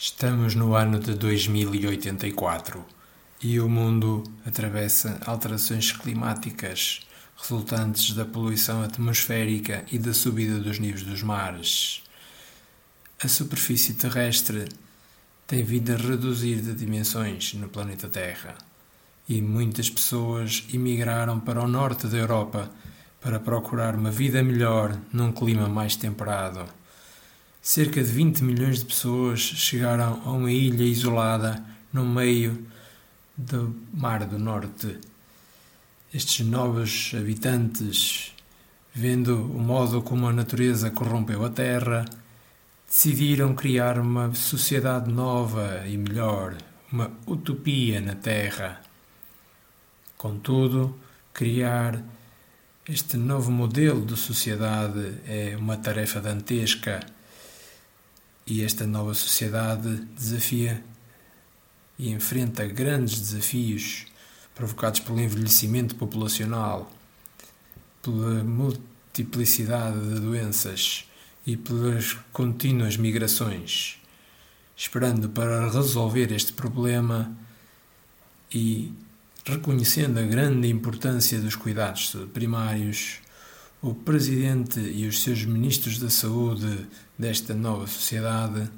Estamos no ano de 2084 e o mundo atravessa alterações climáticas resultantes da poluição atmosférica e da subida dos níveis dos mares. A superfície terrestre tem vindo a reduzir de dimensões no planeta Terra e muitas pessoas emigraram para o norte da Europa para procurar uma vida melhor num clima mais temperado. Cerca de 20 milhões de pessoas chegaram a uma ilha isolada no meio do Mar do Norte. Estes novos habitantes, vendo o modo como a natureza corrompeu a Terra, decidiram criar uma sociedade nova e melhor, uma utopia na Terra. Contudo, criar este novo modelo de sociedade é uma tarefa dantesca e esta nova sociedade desafia e enfrenta grandes desafios provocados pelo envelhecimento populacional, pela multiplicidade de doenças e pelas contínuas migrações. Esperando para resolver este problema e reconhecendo a grande importância dos cuidados primários, o Presidente e os seus ministros da Saúde desta nova sociedade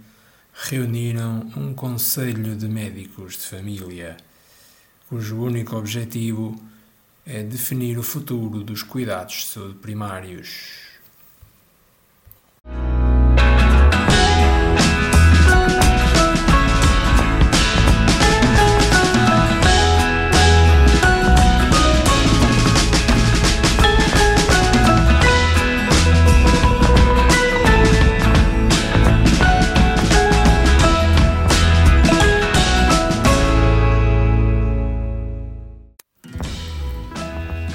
reuniram um Conselho de Médicos de Família, cujo único objetivo é definir o futuro dos cuidados de saúde primários.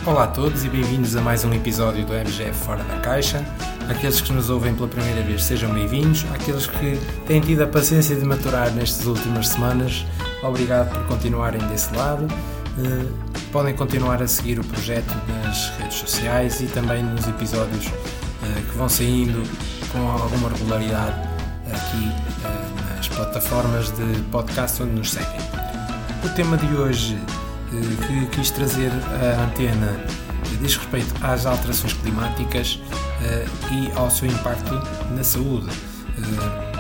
Olá a todos e bem-vindos a mais um episódio do MGF Fora da Caixa. Aqueles que nos ouvem pela primeira vez sejam bem-vindos. Aqueles que têm tido a paciência de maturar nestas últimas semanas, obrigado por continuarem desse lado. Uh, podem continuar a seguir o projeto nas redes sociais e também nos episódios uh, que vão saindo com alguma regularidade aqui uh, nas plataformas de podcast onde nos seguem. O tema de hoje que quis trazer a antena diz respeito às alterações climáticas uh, e ao seu impacto na saúde. Uh,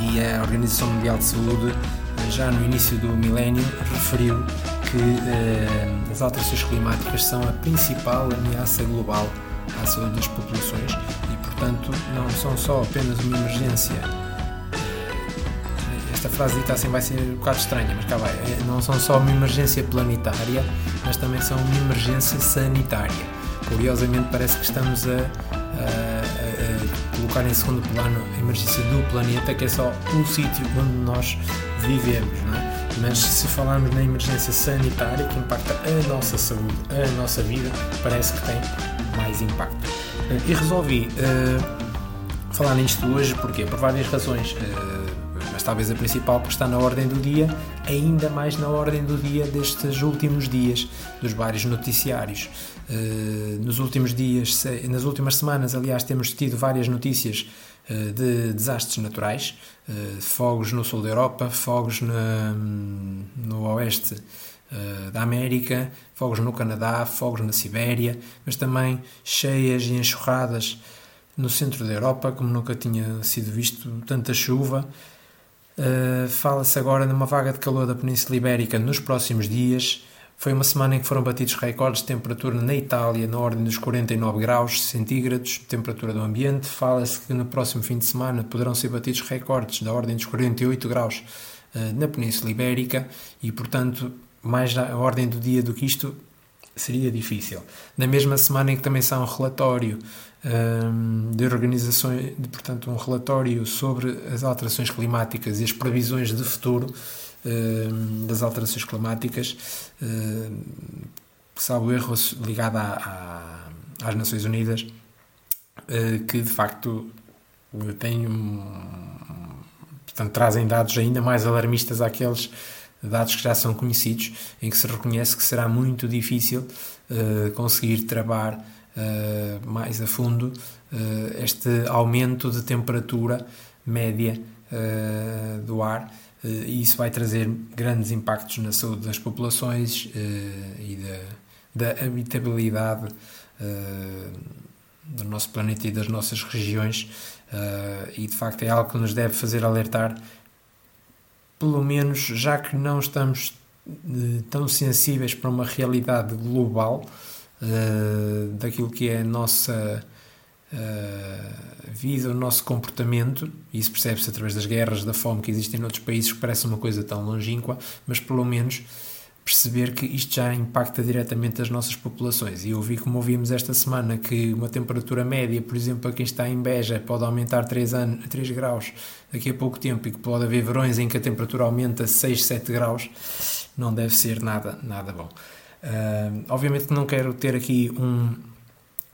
e a Organização Mundial de Saúde, uh, já no início do milénio, referiu que as alterações climáticas são a principal ameaça global à saúde das populações e, portanto, não são só apenas uma emergência esta frase dita assim vai ser um bocado estranha, mas cá vai. É, não são só uma emergência planetária, mas também são uma emergência sanitária. Curiosamente, parece que estamos a, a, a colocar em segundo plano a emergência do planeta, que é só o sítio onde nós vivemos, não é? Mas se falarmos na emergência sanitária, que impacta a nossa saúde, a nossa vida, parece que tem mais impacto. E resolvi uh, falar nisto hoje, porque Por várias razões. Uh, talvez a principal, porque está na ordem do dia, ainda mais na ordem do dia destes últimos dias, dos vários noticiários. Uh, nos últimos dias, nas últimas semanas, aliás, temos tido várias notícias uh, de desastres naturais, uh, fogos no sul da Europa, fogos no oeste da América, fogos no Canadá, fogos na Sibéria, mas também cheias e enxurradas no centro da Europa, como nunca tinha sido visto tanta chuva. Uh, Fala-se agora numa vaga de calor da Península Ibérica nos próximos dias. Foi uma semana em que foram batidos recordes de temperatura na Itália, na ordem dos 49 graus centígrados, temperatura do ambiente. Fala-se que no próximo fim de semana poderão ser batidos recordes da ordem dos 48 graus uh, na Península Ibérica e, portanto, mais a ordem do dia do que isto seria difícil. Na mesma semana em que também sai um relatório de organizações, de, portanto, um relatório sobre as alterações climáticas e as previsões de futuro das alterações climáticas, salvo erro ligado à, à, às Nações Unidas, uh, que de facto tem portanto, trazem dados ainda mais alarmistas àqueles dados que já são conhecidos, em que se reconhece que será muito difícil uh, conseguir travar uh, mais a fundo uh, este aumento de temperatura média do ar e isso vai trazer grandes impactos na saúde das populações e da, da habitabilidade do nosso planeta e das nossas regiões e de facto é algo que nos deve fazer alertar pelo menos já que não estamos tão sensíveis para uma realidade global uh, daquilo que é a nossa uh, vida, o nosso comportamento, isso percebe-se através das guerras, da fome que existem noutros países, que parece uma coisa tão longínqua, mas pelo menos perceber que isto já impacta diretamente as nossas populações. E eu vi, como ouvimos esta semana, que uma temperatura média, por exemplo, a quem está em Beja, pode aumentar 3, anos, 3 graus daqui a pouco tempo e que pode haver verões em que a temperatura aumenta 6, 7 graus, não deve ser nada, nada bom. Uh, obviamente não quero ter aqui um,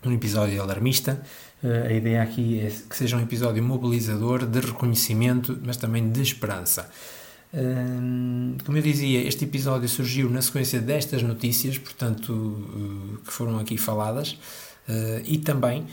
um episódio alarmista, uh, a ideia aqui é que seja um episódio mobilizador, de reconhecimento, mas também de esperança. Uh, como eu dizia, este episódio surgiu na sequência destas notícias, portanto, que foram aqui faladas, e também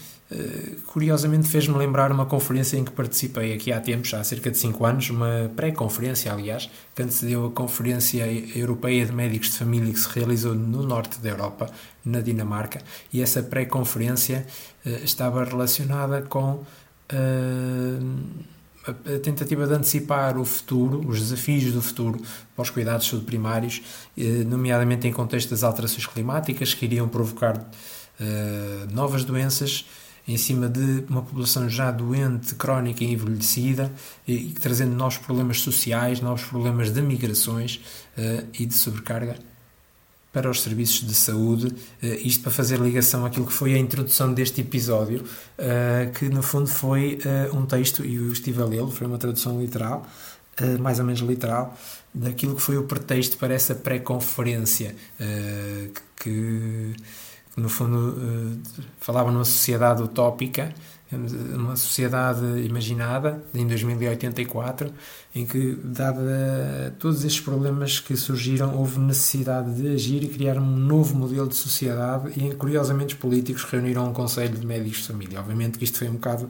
curiosamente fez-me lembrar uma conferência em que participei aqui há tempos, há cerca de 5 anos, uma pré-conferência, aliás, que antecedeu a Conferência Europeia de Médicos de Família que se realizou no norte da Europa, na Dinamarca, e essa pré-conferência uh, estava relacionada com uh, a tentativa de antecipar o futuro, os desafios do futuro para os cuidados de saúde primários, nomeadamente em contexto das alterações climáticas que iriam provocar novas doenças em cima de uma população já doente, crónica e envelhecida, e, e trazendo novos problemas sociais, novos problemas de migrações uh, e de sobrecarga para os serviços de saúde, uh, isto para fazer ligação àquilo que foi a introdução deste episódio, uh, que no fundo foi um texto, e eu estive a lê-lo, foi uma tradução literal, mais ou menos literal, daquilo que foi o pretexto para essa pré-conferência que no fundo, uh, falava numa sociedade utópica, uma sociedade imaginada, em 2084, em que, dada todos estes problemas que surgiram, houve necessidade de agir e criar um novo modelo de sociedade e, curiosamente, os políticos reuniram um conselho de médicos de família. Obviamente que isto foi um bocado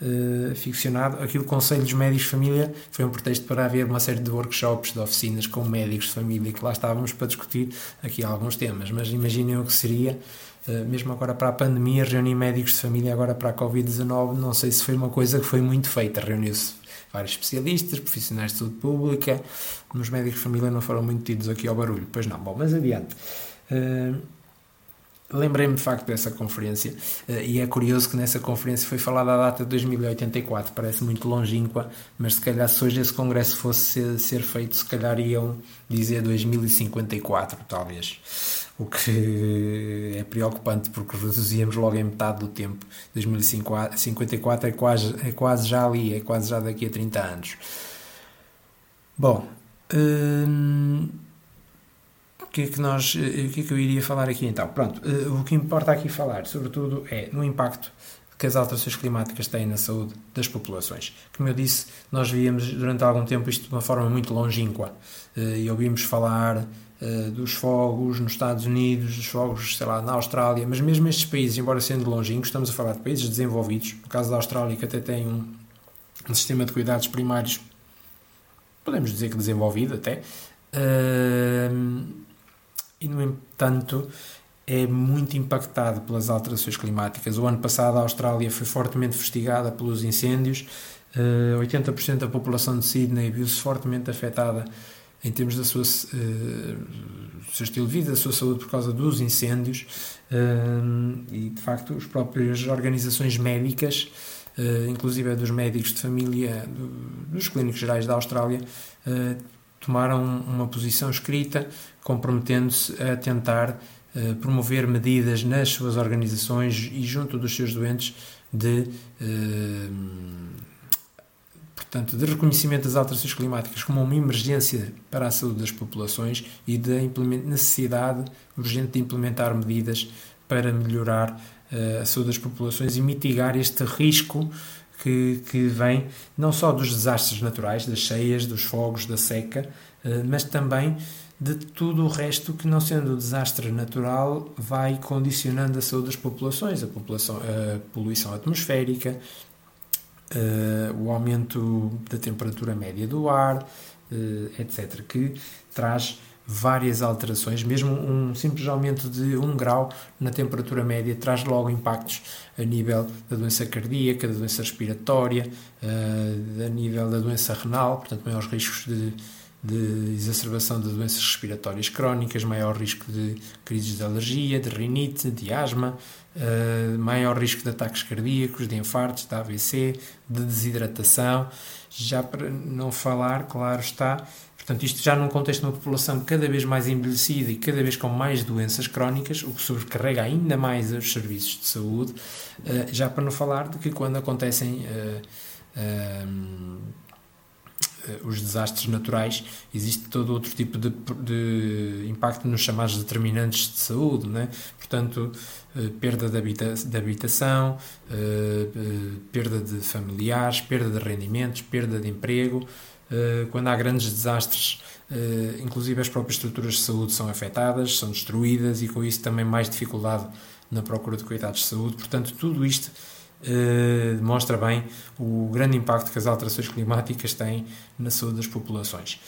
uh, ficcionado. Aquilo Conselho dos Médicos Família foi um pretexto para haver uma série de workshops, de oficinas com médicos de família, que lá estávamos para discutir aqui alguns temas. Mas imaginem o que seria, uh, mesmo agora para a pandemia, reunir médicos de família agora para a Covid-19. Não sei se foi uma coisa que foi muito feita. Reuniu-se vários especialistas, profissionais de saúde pública. Os médicos de família não foram muito tidos aqui ao barulho. Pois não. Bom, mas adiante. Uh, Lembrei-me de facto dessa conferência eh, e é curioso que nessa conferência foi falada a data de 2084, parece muito longínqua, mas se calhar se hoje esse congresso fosse ser feito, se calhar iam dizer 2054, talvez. O que é preocupante porque reduzíamos logo em metade do tempo. 2054 é quase, é quase já ali, é quase já daqui a 30 anos. Bom. Hum que é que nós, eh, o que é que eu iria falar aqui então? Pronto, eh, o que importa aqui falar, sobretudo, é no impacto que as alterações climáticas têm na saúde das populações. Como eu disse, nós víamos durante algum tempo isto de uma forma muito longínqua eh, e ouvimos falar dos fogos nos Estados Unidos, dos fogos, sei lá, na Austrália, mas mesmo estes países, embora sendo longínquos, estamos a falar de países desenvolvidos, no caso da Austrália, que até tem um, sistema de cuidados primários, podemos dizer que desenvolvido até, e, no entanto, é muito impactado pelas alterações climáticas. O ano passado a Austrália foi fortemente fustigada pelos incêndios, 80% eh, da população de Sydney viu-se fortemente afetada em termos da sua, uh, do seu estilo de vida, da sua saúde por causa dos incêndios uh, e de facto as próprias organizações médicas, inclusive dos médicos de família, do, dos clínicos gerais da Austrália, tomaram uma posição escrita comprometendo-se a tentar uh, promover medidas nas suas organizações e junto dos seus doentes de uh, portanto, de reconhecimento das alterações climáticas como uma emergência para a saúde das populações e da necessidade urgente de implementar medidas para melhorar uh, a saúde das populações e mitigar este risco que, que vem não só dos desastres naturais, das cheias, dos fogos, da seca, uh, mas também de tudo o resto que, não sendo um desastre natural, vai condicionando a saúde das populações, a, população, a poluição atmosférica, o aumento da temperatura média do ar, etc., que traz várias alterações, mesmo um simples aumento de 1 grau na temperatura média traz logo impactos a nível da doença cardíaca, da doença respiratória, a nível da doença renal, portanto, maiores riscos de, de exacerbação de doenças respiratórias crónicas, maior risco de crises de alergia, de rinite, de asma, maior risco de ataques cardíacos, de infartos, de AVC, de desidratação, já para não falar, claro está, Portanto, isto já num contexto de uma população cada vez mais envelhecida e cada vez com mais doenças crónicas, o que sobrecarrega ainda mais os serviços de saúde, eh, já para não falar de que quando acontecem eh, eh, os desastres naturais, existe todo outro tipo de, de impacto nos chamados determinantes de saúde, né? portanto, perda de, habita de habitação, perda de familiares, perda de rendimentos, perda de emprego, quando há grandes desastres, eh, inclusive as próprias estruturas de saúde são afetadas, são destruídas e com isso também mais dificuldade na procura de cuidados de saúde. Portanto, tudo isto eh, demonstra bem o grande impacto que as alterações climáticas têm na saúde das populações.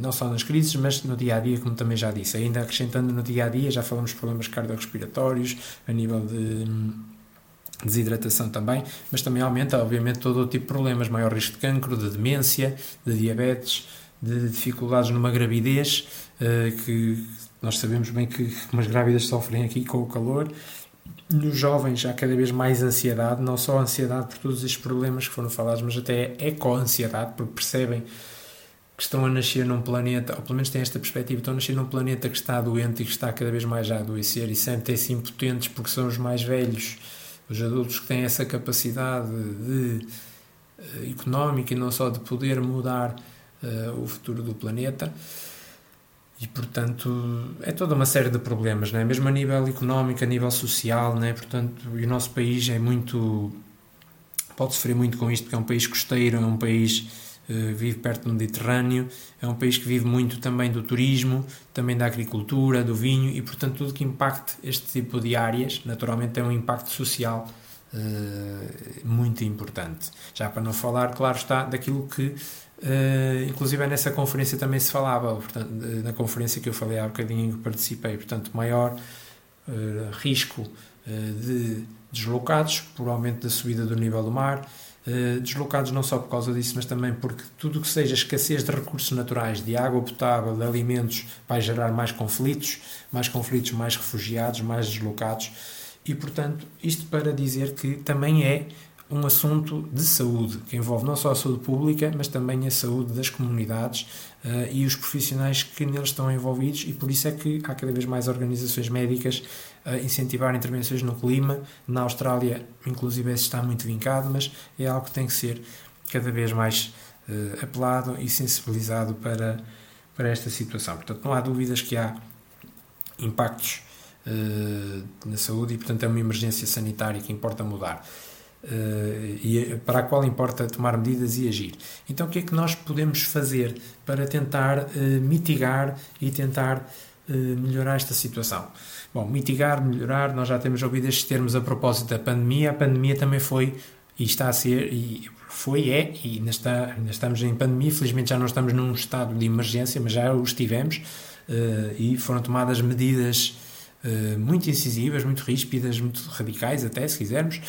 não só nas crises, mas no dia a dia, como também já disse. Ainda acrescentando no dia a dia, já falamos de problemas cardiorrespiratórios, a nível de desidratação também, mas também aumenta, obviamente, todo o tipo de problemas, maior risco de cancro, de demência, de diabetes, de dificuldades numa gravidez, eh, que nós sabemos bem que umas grávidas sofrem aqui com o calor. Nos jovens há cada vez mais ansiedade, não só ansiedade por todos estes problemas que foram falados, mas até eco-ansiedade, porque percebem que estão a nascer num planeta, ou pelo menos têm esta perspectiva, estão a nascer num planeta que está doente e que está cada vez mais a adoecer e sentem-se impotentes porque são os mais velhos os adultos que têm essa capacidade de, uh, económica e não só de poder mudar uh, o futuro do planeta. E, portanto, é toda uma série de problemas, não é? mesmo a nível económico, a nível social, não é? portanto, o nosso país é muito. pode sofrer muito com isto, porque é um país costeiro, é um país eh, vive perto do Mediterrâneo, é um país que vive muito também do turismo, também da agricultura, do vinho e, portanto, tudo que impacte este tipo de áreas, naturalmente, tem um impacto social uh, muito importante. Já para não falar, claro está, daquilo que, uh, inclusive, nessa conferência também se falava, portanto, na conferência que eu falei há bocadinho que participei, portanto, maior uh, risco de deslocados por aumento da subida do nível do mar eh, deslocados não só por causa disso, mas também porque tudo que seja escassez de recursos naturais, de água potável, de alimentos, vai gerar mais conflitos, mais conflitos, mais refugiados, mais deslocados. E, portanto, isto para dizer que também é um assunto de saúde, que envolve não só a saúde pública, mas também a saúde das comunidades uh, e os profissionais que neles estão envolvidos, e por isso é que há cada vez mais organizações médicas incentivar intervenções no clima. Na Austrália, inclusive, esse está muito vincado, mas é algo que tem que ser cada vez mais uh, apelado e sensibilizado para, para esta situação. Portanto, não há dúvidas que há impactos uh, na saúde e, portanto, é uma emergência sanitária que importa mudar. Uh, e para a qual importa tomar medidas e agir. Então, o que é que nós podemos fazer para tentar mitigar e tentar melhorar esta situação? Bom, mitigar, melhorar, nós já temos ouvido estes termos a propósito da pandemia. A pandemia também foi e está a ser, e foi, é, e ainda, está, ainda estamos em pandemia. Felizmente já não estamos num estado de emergência, mas já o estivemos e foram tomadas medidas Uh, muito incisivas, muito ríspidas, muito radicais, até se quisermos,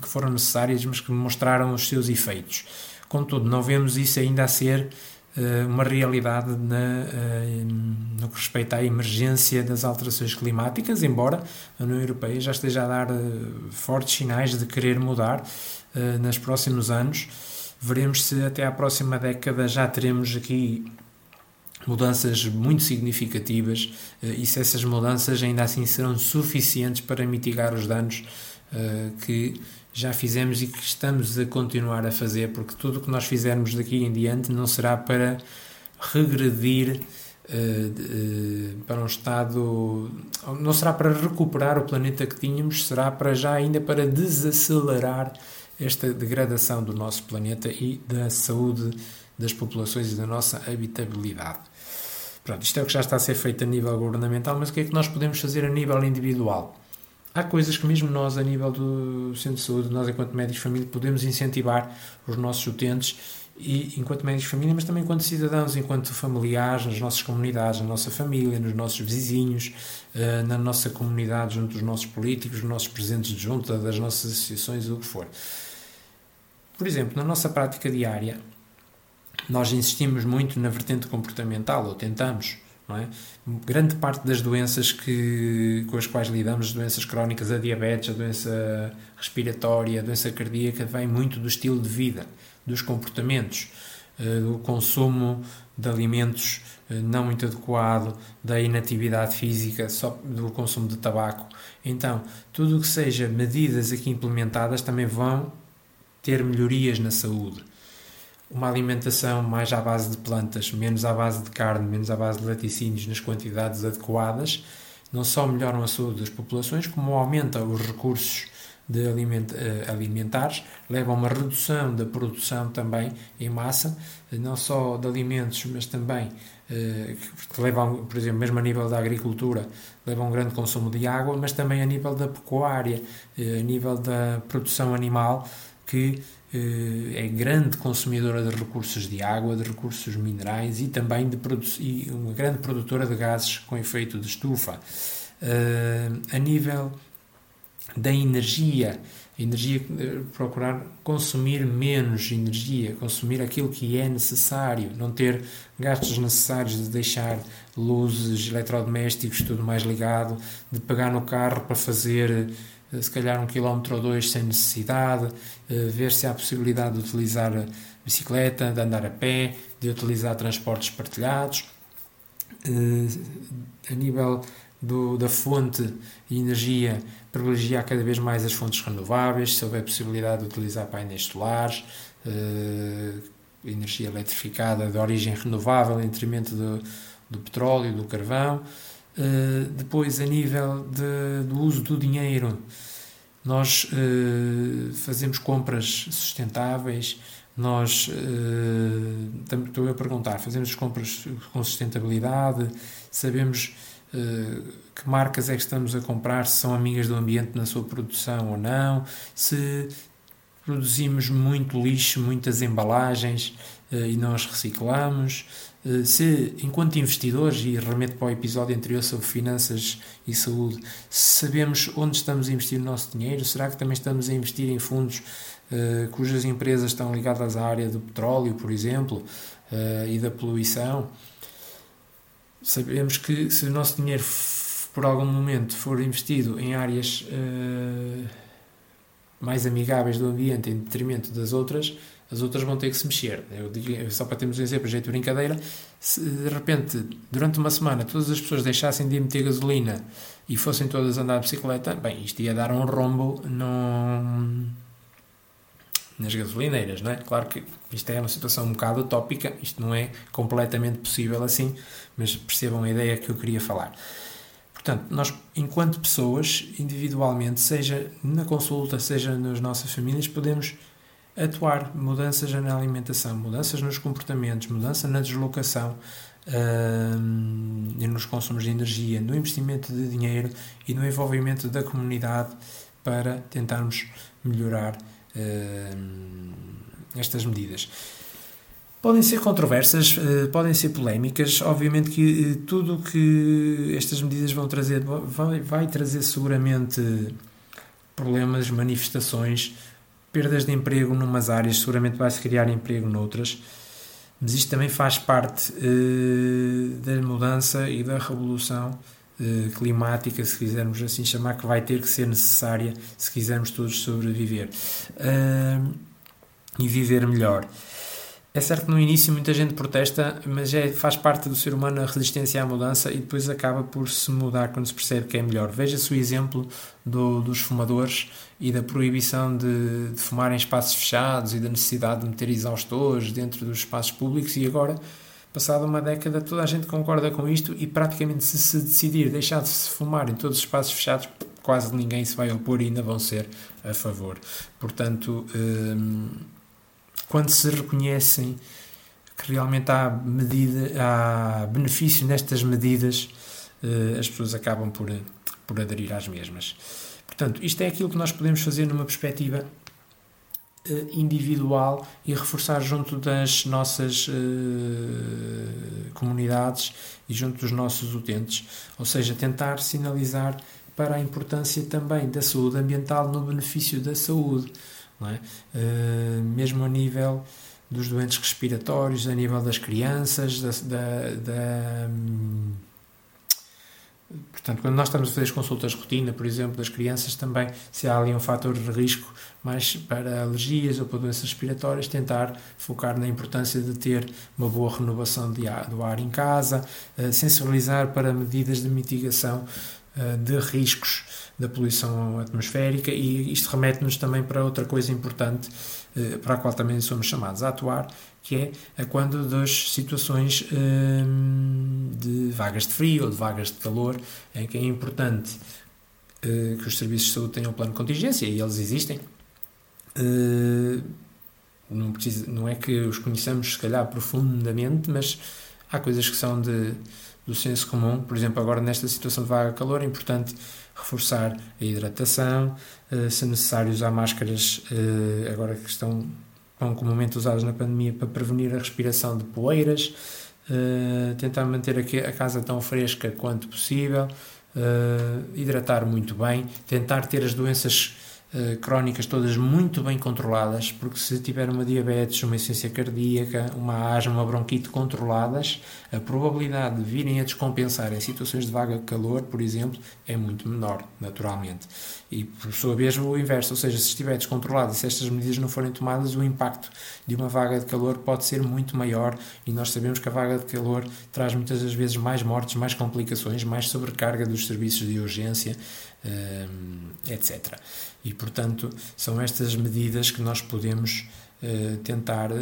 que foram necessárias, mas que mostraram os seus efeitos. Contudo, não vemos isso ainda a ser uma realidade na, no que respeita à emergência das alterações climáticas, embora a União Europeia já esteja a dar fortes sinais de querer mudar nos próximos anos. Veremos se até à próxima década já teremos aqui mudanças muito significativas eh, e se essas mudanças ainda assim serão suficientes para mitigar os danos uh, que já fizemos e que estamos a continuar a fazer, porque tudo o que nós fizermos daqui em diante não será para regredir uh, para um estado, não será para recuperar o planeta que tínhamos, será para já ainda para desacelerar esta degradação do nosso planeta e da saúde das populações e da nossa habitabilidade. Pronto, isto é o que já está a ser feito a nível governamental, mas o que é que nós podemos fazer a nível individual? Há coisas que mesmo nós, a nível do centro de saúde, nós enquanto médicos de família, podemos incentivar os nossos utentes e enquanto médicos de família, mas também enquanto cidadãos, enquanto familiares, nas nossas comunidades, na nossa família, nos nossos vizinhos, eh, na nossa comunidade, junto dos nossos políticos, nos nossos presidentes de junta, das nossas associações, o que for. Por exemplo, na nossa prática diária, nós insistimos muito na vertente comportamental, ou tentamos, é? Grande parte das doenças que, com as quais lidamos, doenças crónicas, a diabetes, a doença respiratória, a doença cardíaca, vem muito do estilo de vida dos comportamentos, eh, do consumo de alimentos eh, não muito adequado, da inatividade física, só do consumo de tabaco. Então, tudo o que seja medidas aqui implementadas também vão ter melhorias na saúde. Uma alimentação mais à base de plantas, menos à base de carne, menos à base de laticínios nas quantidades adequadas, não só melhoram a saúde das populações, como aumenta os recursos de aliment, uh, alimentares, leva a uma redução da produção também em massa, não só de alimentos, mas também uh, que levam, por exemplo, mesmo a nível da agricultura, leva a um grande consumo de água, mas também a nível da pecuária, uh, a nível da produção animal, que é grande consumidora de recursos de água, de recursos minerais e também de e uma grande produtora de gases com efeito de estufa. a nível da energia, energia eh, procurar consumir menos energia, consumir aquilo que é necessário, não ter gastos necessários de deixar luzes, eletrodomésticos, tudo mais ligado, de pegar no carro para fazer eh, se calhar um quilómetro ou dois sem necessidade, eh, ver se há possibilidade de utilizar bicicleta, de andar a pé, de utilizar transportes partilhados. A nível do, da fonte de energia, privilegiar cada vez mais as fontes renováveis, se houver possibilidade de utilizar painéis solares, eh, energia eletrificada de origem renovável em detrimento do, do petróleo, do carvão. Eh, depois, a nível de, do uso do dinheiro, nós eh, fazemos compras sustentáveis, nós estou a perguntar, fazemos compras com sustentabilidade, sabemos eh, que marcas é que estamos a comprar, se são amigas do ambiente na sua produção ou não, se produzimos muito lixo, muitas embalagens e nós reciclamos, eh, se, enquanto investidores, e remeto para o episódio anterior sobre finanças e saúde, sabemos onde estamos a investir o nosso dinheiro, será que também estamos a investir em fundos cujas empresas estão ligadas à área do petróleo, por exemplo, e da poluição? sabemos que se o nosso dinheiro por algum momento for investido em áreas uh, mais amigáveis do ambiente em detrimento das outras, as outras vão ter que se mexer. Eu digo, só para termos um exemplo, jeito de brincadeira, se de repente, durante uma semana, todas as pessoas deixassem de meter gasolina e fossem todas andar de bicicleta, bem, isto ia dar um rombo nas gasolineiras, não é? Claro que isto é uma situação um bocado utópica, isto não é completamente possível assim, mas percebam a ideia que eu queria falar. Portanto, nós, enquanto pessoas, individualmente, seja na consulta, seja nas nossas famílias, podemos atuar mudanças na alimentação, mudanças nos comportamentos, mudança na deslocação uh, nos consumos de energia, no investimento de dinheiro e no envolvimento da comunidade para tentarmos melhorar uh, estas medidas. Podem ser controversas, uh, podem ser polémicas. Obviamente que uh, tudo o que estas medidas vão trazer vai, vai trazer seguramente problemas, manifestações, perdas de emprego numas áreas, seguramente vai-se criar emprego noutras. Mas isto também faz parte uh, da mudança e da revolução uh, climática, se quisermos assim chamar, que vai ter que ser necessária se quisermos todos sobreviver uh, e viver melhor. É certo que no início muita gente protesta, mas é, faz parte do ser humano a resistência à mudança e depois acaba por se mudar quando se percebe que é melhor. Veja-se o exemplo do, dos fumadores e da proibição de, de, fumar em espaços fechados e da necessidade de meter exaustores dentro dos espaços públicos e agora, passada uma década, toda a gente concorda com isto e praticamente se se decidir deixar de se fumar em todos os espaços fechados, quase ninguém se vai opor e ainda vão ser a favor. Portanto... Hum, quando se reconhecem que realmente há, medida, há benefício nestas medidas, eh, as pessoas acabam por, por aderir às mesmas. Portanto, isto é aquilo que nós podemos fazer numa perspectiva eh, individual e reforçar junto das nossas uh, comunidades e junto dos nossos utentes, ou seja, tentar sinalizar para a importância também da saúde ambiental no benefício da saúde, é? uh, mesmo a nível dos doentes respiratórios, a nível das crianças, da, da, da hum, Portanto, quando nós estamos a fazer as consultas de rotina, por exemplo, das crianças, também, se há ali um fator de risco mais para alergias ou para doenças respiratórias, tentar focar na importância de ter uma boa renovação ar, do ar em casa, eh, sensibilizar para medidas de mitigação de riscos da poluição atmosférica e isto remete-nos também para outra coisa importante eh, para a qual também somos chamados a atuar, que é a quando das situações hum, de vagas de frio ou de vagas de calor, em que é importante uh, que os serviços de saúde tenham um plano de contingência, e eles existem. Não, precisa, não é que os conheçamos, se calhar, profundamente, mas há coisas que são de, do senso comum. Por exemplo, agora nesta situação de vaga calor, é importante reforçar a hidratação, uh, se necessário usar máscaras, agora que estão são comumente usados na pandemia para prevenir a respiração de poeiras, uh, tentar manter a casa tão fresca quanto possível, hidratar muito bem, tentar ter as doenças uh, crónicas todas muito bem controladas, porque se tiver uma diabetes, uma essência cardíaca, uma asma, uma bronquite controladas, a probabilidade de virem a descompensar em situações de vaga de calor, por exemplo, é muito menor, naturalmente. E, por sua vez, o inverso, ou seja, se estiver descontrolado e se estas medidas não forem tomadas, o impacto de uma vaga de calor pode ser muito maior e nós sabemos que a vaga de calor traz muitas das vezes mais mortes, mais complicações, mais sobrecarga dos serviços de urgência, etc. E, portanto, são estas medidas que nós podemos uh, tentar uh,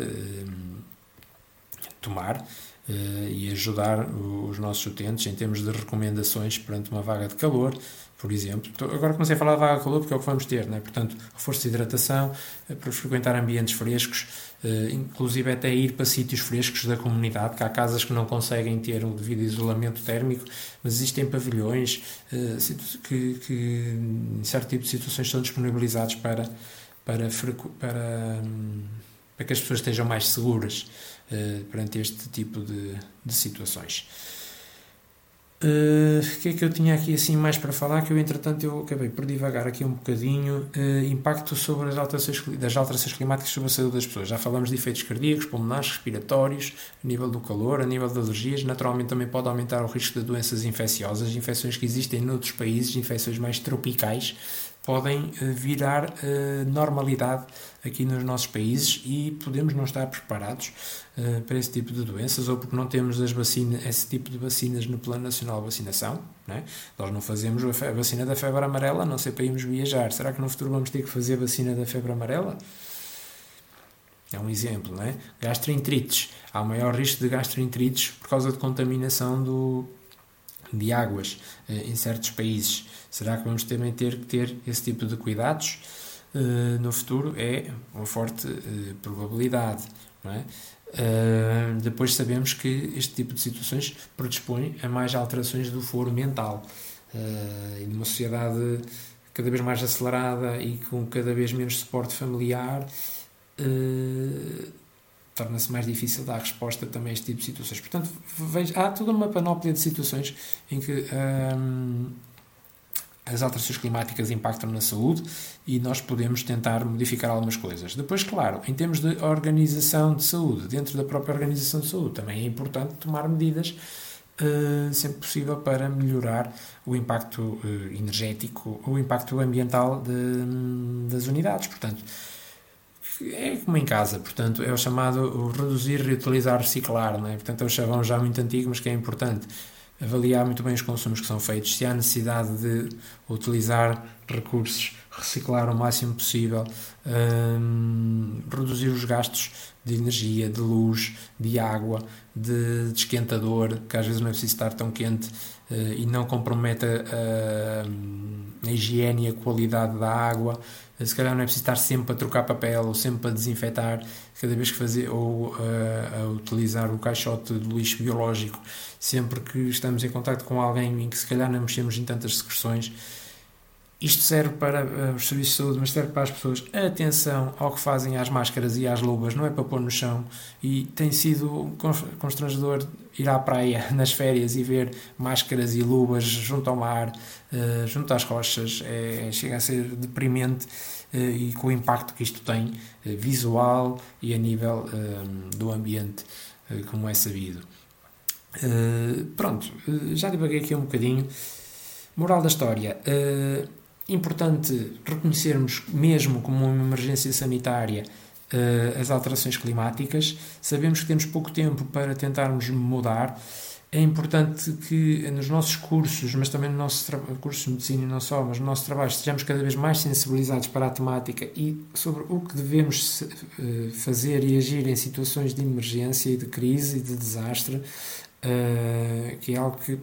tomar uh, e ajudar os nossos utentes em termos de recomendações perante uma vaga de calor, por exemplo. Então, agora comecei a falar de vaga calor porque é o que vamos ter, né? portanto, reforço de hidratação, eh, para frequentar ambientes frescos, eh, inclusive até ir para sítios frescos da comunidade, que há casas que não conseguem ter um devido isolamento térmico, mas existem pavilhões eh, que, que em certo tipo de situações são disponibilizados para, para, para, hum, para que as pessoas estejam mais seguras perante este tipo de, de situações. O que é que eu tinha aqui assim mais para falar que eu entretanto eu acabei por divagar aqui um bocadinho uh, impacto sobre as alterações das alterações climáticas sobre a saúde das pessoas. Já falamos de efeitos cardíacos, pulmonares, respiratórios a nível do calor, a nível de alergias. Naturalmente também pode aumentar o risco de doenças infecciosas infecções que existem noutros países infecções mais tropicais podem uh, virar normalidade aqui nos nossos países e podemos não estar preparados uh, para esse tipo de doenças ou porque não temos as vacinas, esse tipo de vacinas no Plano Nacional de Vacinação. Né? Nós não fazemos a vacina da febre amarela, não sei para irmos viajar. Será que no futuro vamos ter que fazer a vacina da febre amarela? É um exemplo, não é? Gastroenterites. Há maior risco de gastroenterites por causa de contaminação do, de águas eh, em certos países. Será que vamos também ter que ter esse tipo de cuidados? uh, no futuro é uma forte uh, probabilidade. É? Depois sabemos que este tipo de situações predispõe a mais alterações do foro mental. E numa sociedade cada vez mais acelerada e com cada vez menos suporte familiar, torna-se mais difícil dar resposta também a este tipo de situações. Portanto, há toda uma panóplia de situações em que as alterações climáticas impactam na saúde e nós podemos tentar modificar algumas coisas. Depois, claro, em termos de organização de saúde, dentro da própria organização de saúde, também é importante tomar medidas uh, sempre possível para melhorar o impacto uh, energético, o impacto ambiental de, das unidades. Portanto, é como em casa, portanto, é o chamado reduzir, reutilizar, reciclar, não é? Portanto, é um chavão já muito antigo, mas que é importante avaliar muito bem os consumos que são feitos, se há necessidade de utilizar recursos, reciclar o máximo possível, um, reduzir os gastos de energia, de luz, de água, de, de esquentador, que às vezes não é preciso estar tão quente e não comprometa a, a higiene e a qualidade da água se calhar não é preciso estar sempre a trocar papel ou sempre a desinfetar cada vez que fazer ou uh, a utilizar o caixote de lixo biológico. Sempre que estamos em contato com alguém em que se calhar não mexemos em tantas secreções isto serve para uh, os serviços de saúde, mas serve para as pessoas. Atenção ao que fazem às máscaras e às luvas, não é para pôr no chão. E tem sido constrangedor ir à praia nas férias e ver máscaras e luvas junto ao mar, uh, junto às rochas. É, chega a ser deprimente uh, e com o impacto que isto tem visual e a nível do ambiente, como é sabido. pronto, já divaguei aqui um bocadinho. Moral da história importante reconhecermos, mesmo como uma emergência sanitária, uh, as alterações climáticas. Sabemos que temos pouco tempo para tentarmos mudar. É importante que nos nossos cursos, mas também no nosso curso de medicina e não só, mas no nosso trabalho, estejamos cada vez mais sensibilizados para a temática e sobre o que devemos uh, fazer e agir em situações de emergência e de crise e de desastre, uh, que é algo que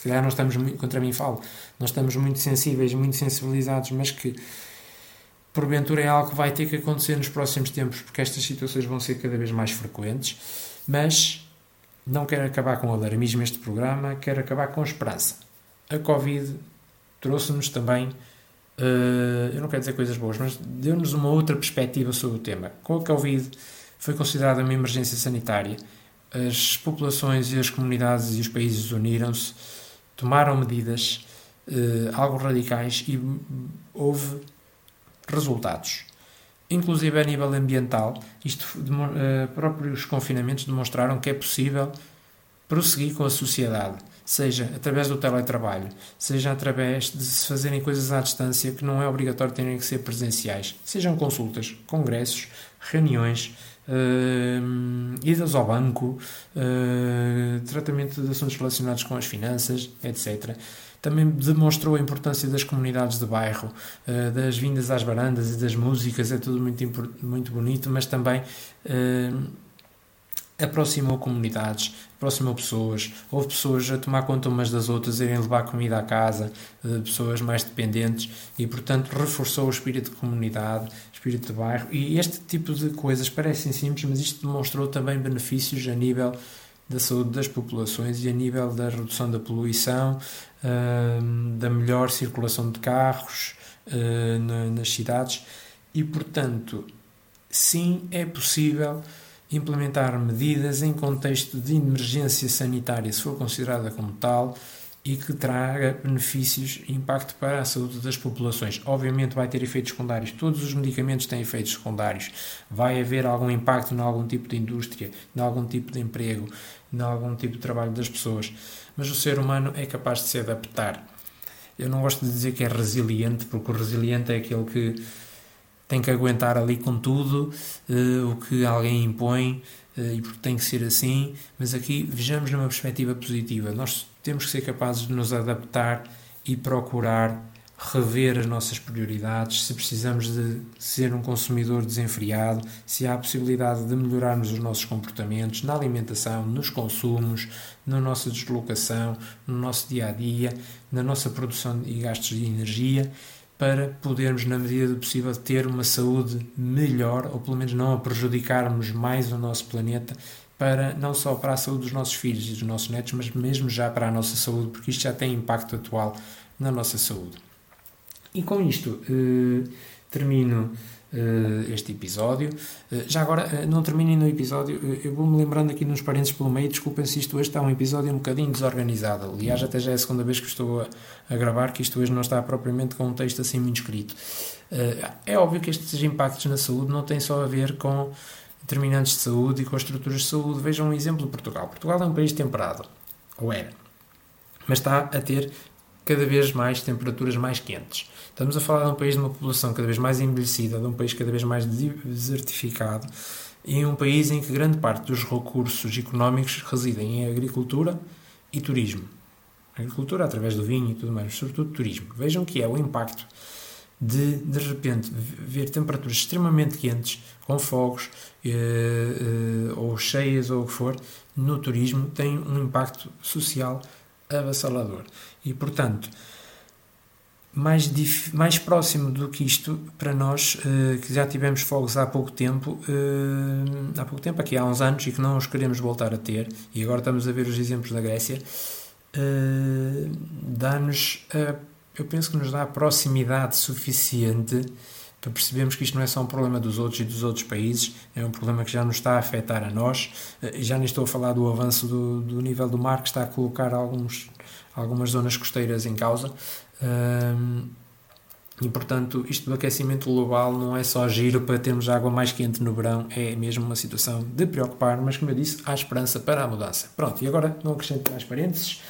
se calhar nós estamos muito, contra mim falo, nós estamos muito sensíveis, muito sensibilizados, mas que porventura é algo que vai ter que acontecer nos próximos tempos, porque estas situações vão ser cada vez mais frequentes, mas não quero acabar com o alarmismo este programa, quero acabar com esperança. A Covid trouxe-nos também, uh, eu não quero dizer coisas boas, mas deu-nos uma outra perspectiva sobre o tema. Com a Covid foi considerada uma emergência sanitária, as populações e as comunidades e os países uniram-se tomaram medidas uh, algo radicais e houve resultados. Inclusive a nível ambiental, isto, uh, próprios confinamentos demonstraram que é possível prosseguir com a sociedade, seja através do teletrabalho, seja através de se fazerem coisas à distância que não é obrigatório terem que ser presenciais, sejam consultas, congressos, reuniões, uh, idas ao banco, uh, tratamento de assuntos relacionados com as finanças, etc. Também demonstrou a importância das comunidades de bairro, uh, das vindas às varandas e das músicas, é tudo muito, muito bonito, mas também aproximou comunidades, aproximou pessoas, houve pessoas a tomar conta umas das outras, a irem levar comida à casa, pessoas mais dependentes e, portanto, reforçou o espírito de comunidade, espírito de bairro. E este tipo de coisas parecem simples, mas isto demonstrou também benefícios a nível da saúde das populações e a nível da redução da poluição, da melhor circulação de carros nas cidades e, portanto, sim, é possível implementar medidas em contexto de emergência sanitária, se for considerada como tal, e que traga benefícios e impacto para a saúde das populações. Obviamente vai ter efeitos secundários, todos os medicamentos têm efeitos secundários. Vai haver algum impacto em algum tipo de indústria, em algum tipo de emprego, em algum tipo de trabalho das pessoas, mas o ser humano é capaz de se adaptar. Eu não gosto de dizer que é resiliente, porque o resiliente é aquele que tem que aguentar ali com tudo uh, o que alguém impõe uh, e porque tem que ser assim, mas aqui vejamos numa perspectiva positiva. Nós temos que ser capazes de nos adaptar e procurar rever as nossas prioridades, se precisamos de ser um consumidor desenfreado, se há a possibilidade de melhorarmos os nossos comportamentos na alimentação, nos consumos, na nossa deslocação, no nosso dia a dia, na nossa produção e gastos de energia, para podermos, na medida do possível, ter uma saúde melhor, ou pelo menos não a prejudicarmos mais o nosso planeta para não só para a saúde dos nossos filhos e dos nossos netos, mas mesmo já para a nossa saúde, porque isto já tem impacto atual na nossa saúde. E com isto eh, termino este episódio. Eh, já agora, eh, não terminem no episódio, eh, eu vou-me lembrando aqui nos parentes pelo meio, desculpem se isto hoje está um episódio um bocadinho desorganizado. Aliás, até já é a segunda vez que estou a, a gravar, que isto hoje não está propriamente com um texto assim muito escrito. Eh, é óbvio que estes impactos na saúde não têm só a ver com determinantes de saúde e com as estruturas de saúde. Vejam um exemplo de Portugal. Portugal é um país temperado, ou era, mas está a ter cada vez mais temperaturas mais quentes. Estamos a falar de um país de uma população cada vez mais envelhecida, de um país cada vez mais desertificado e um país em que grande parte dos recursos económicos residem em agricultura e turismo. Agricultura através do vinho e tudo mais, sobretudo turismo. Vejam que é o impacto de, de repente, ver temperaturas extremamente quentes, com fogos, eh, eh, ou cheias, ou o que for, no turismo, tem um impacto social avassalador. E, portanto, mais, mais próximo do que isto, para nós, eh, que já tivemos fogos há pouco tempo, eh, há pouco tempo, aqui há uns anos, e que não os queremos voltar a ter, e agora estamos a ver os exemplos da Grécia, eh, dá-nos a eu penso que nos dá proximidade suficiente para percebermos que isto não é só um problema dos outros e dos outros países, é um problema que já nos está a afetar a nós. Eh, já nem estou a falar do avanço do, do nível do mar, que está a colocar alguns, algumas zonas costeiras em causa. E portanto, isto do aquecimento global não é só giro para termos água mais quente no verão, é mesmo uma situação de preocupar, mas como eu disse, há esperança para a mudança. Pronto, e agora não acrescento mais parênteses.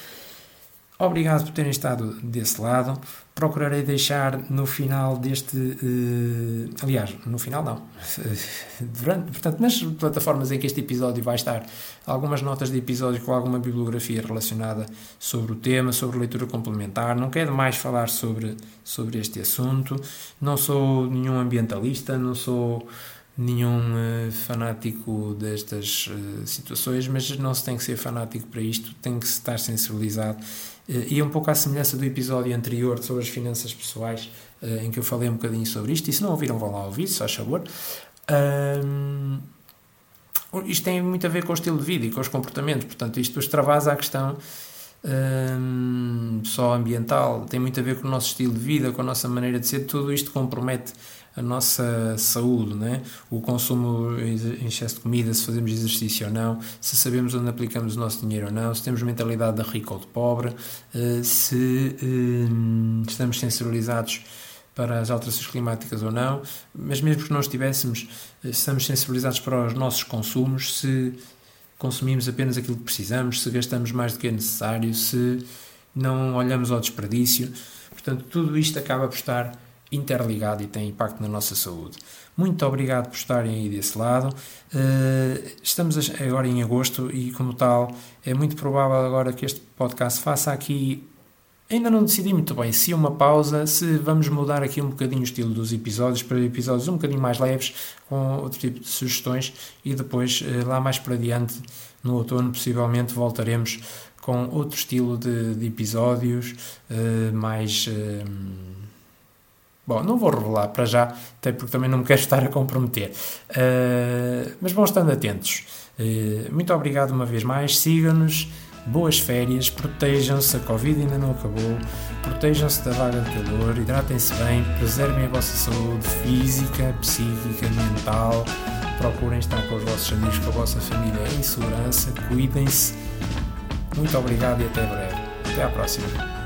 Obrigado por terem estado desse lado. Procurarei deixar no final deste. Uh, aliás, no final não. Durante, portanto, nas plataformas em que este episódio vai estar, algumas notas de episódio com alguma bibliografia relacionada sobre o tema, sobre leitura complementar. Não quero mais falar sobre, sobre este assunto. Não sou nenhum ambientalista, não sou nenhum uh, fanático destas uh, situações, mas não se tem que ser fanático para isto, tem que estar sensibilizado e é um pouco à semelhança do episódio anterior sobre as finanças pessoais, eh, em que eu falei um bocadinho sobre isto, e se não ouviram, vão lá ouvir, só a favor. Um, isto tem muito a ver com o estilo de vida e com os comportamentos, portanto, isto extravasa a questão um, só ambiental, tem muito a ver com o nosso estilo de vida, com a nossa maneira de ser, tudo isto compromete a nossa saúde, né? o consumo em excesso de comida, se fazemos exercício ou não, se sabemos onde aplicamos o nosso dinheiro ou não, se temos mentalidade de rico ou de pobre, eh, se eh, estamos sensibilizados para as alterações climáticas ou não, mas mesmo que não estivéssemos, eh, estamos sensibilizados para os nossos consumos, se consumimos apenas aquilo que precisamos, se gastamos mais do que é necessário, se não olhamos ao desperdício. Portanto, tudo isto acaba por estar interligado e tem impacto na nossa saúde. Muito obrigado por estarem aí desse lado. Uh, estamos agora em agosto e, como tal, é muito provável agora que este podcast faça aqui. Ainda não decidi muito bem se uma pausa, se vamos mudar aqui um bocadinho o estilo dos episódios para episódios um bocadinho mais leves, com outro tipo de sugestões, e depois, uh, lá mais para diante, no outono, possivelmente voltaremos com outro estilo de, de episódios, uh, mais Bom, não vou revelar para já, até porque também não me quero estar a comprometer. Uh, mas vão estando atentos. Uh, muito obrigado uma vez mais. Sigam-nos. Boas férias. Protejam-se. A Covid ainda não acabou. Protejam-se da vaga de calor. Hidratem-se bem. Preservem a vossa saúde física, psíquica, mental. Procurem estar com os vossos amigos, com a vossa família em segurança. Cuidem-se. Muito obrigado e até breve. Até à próxima.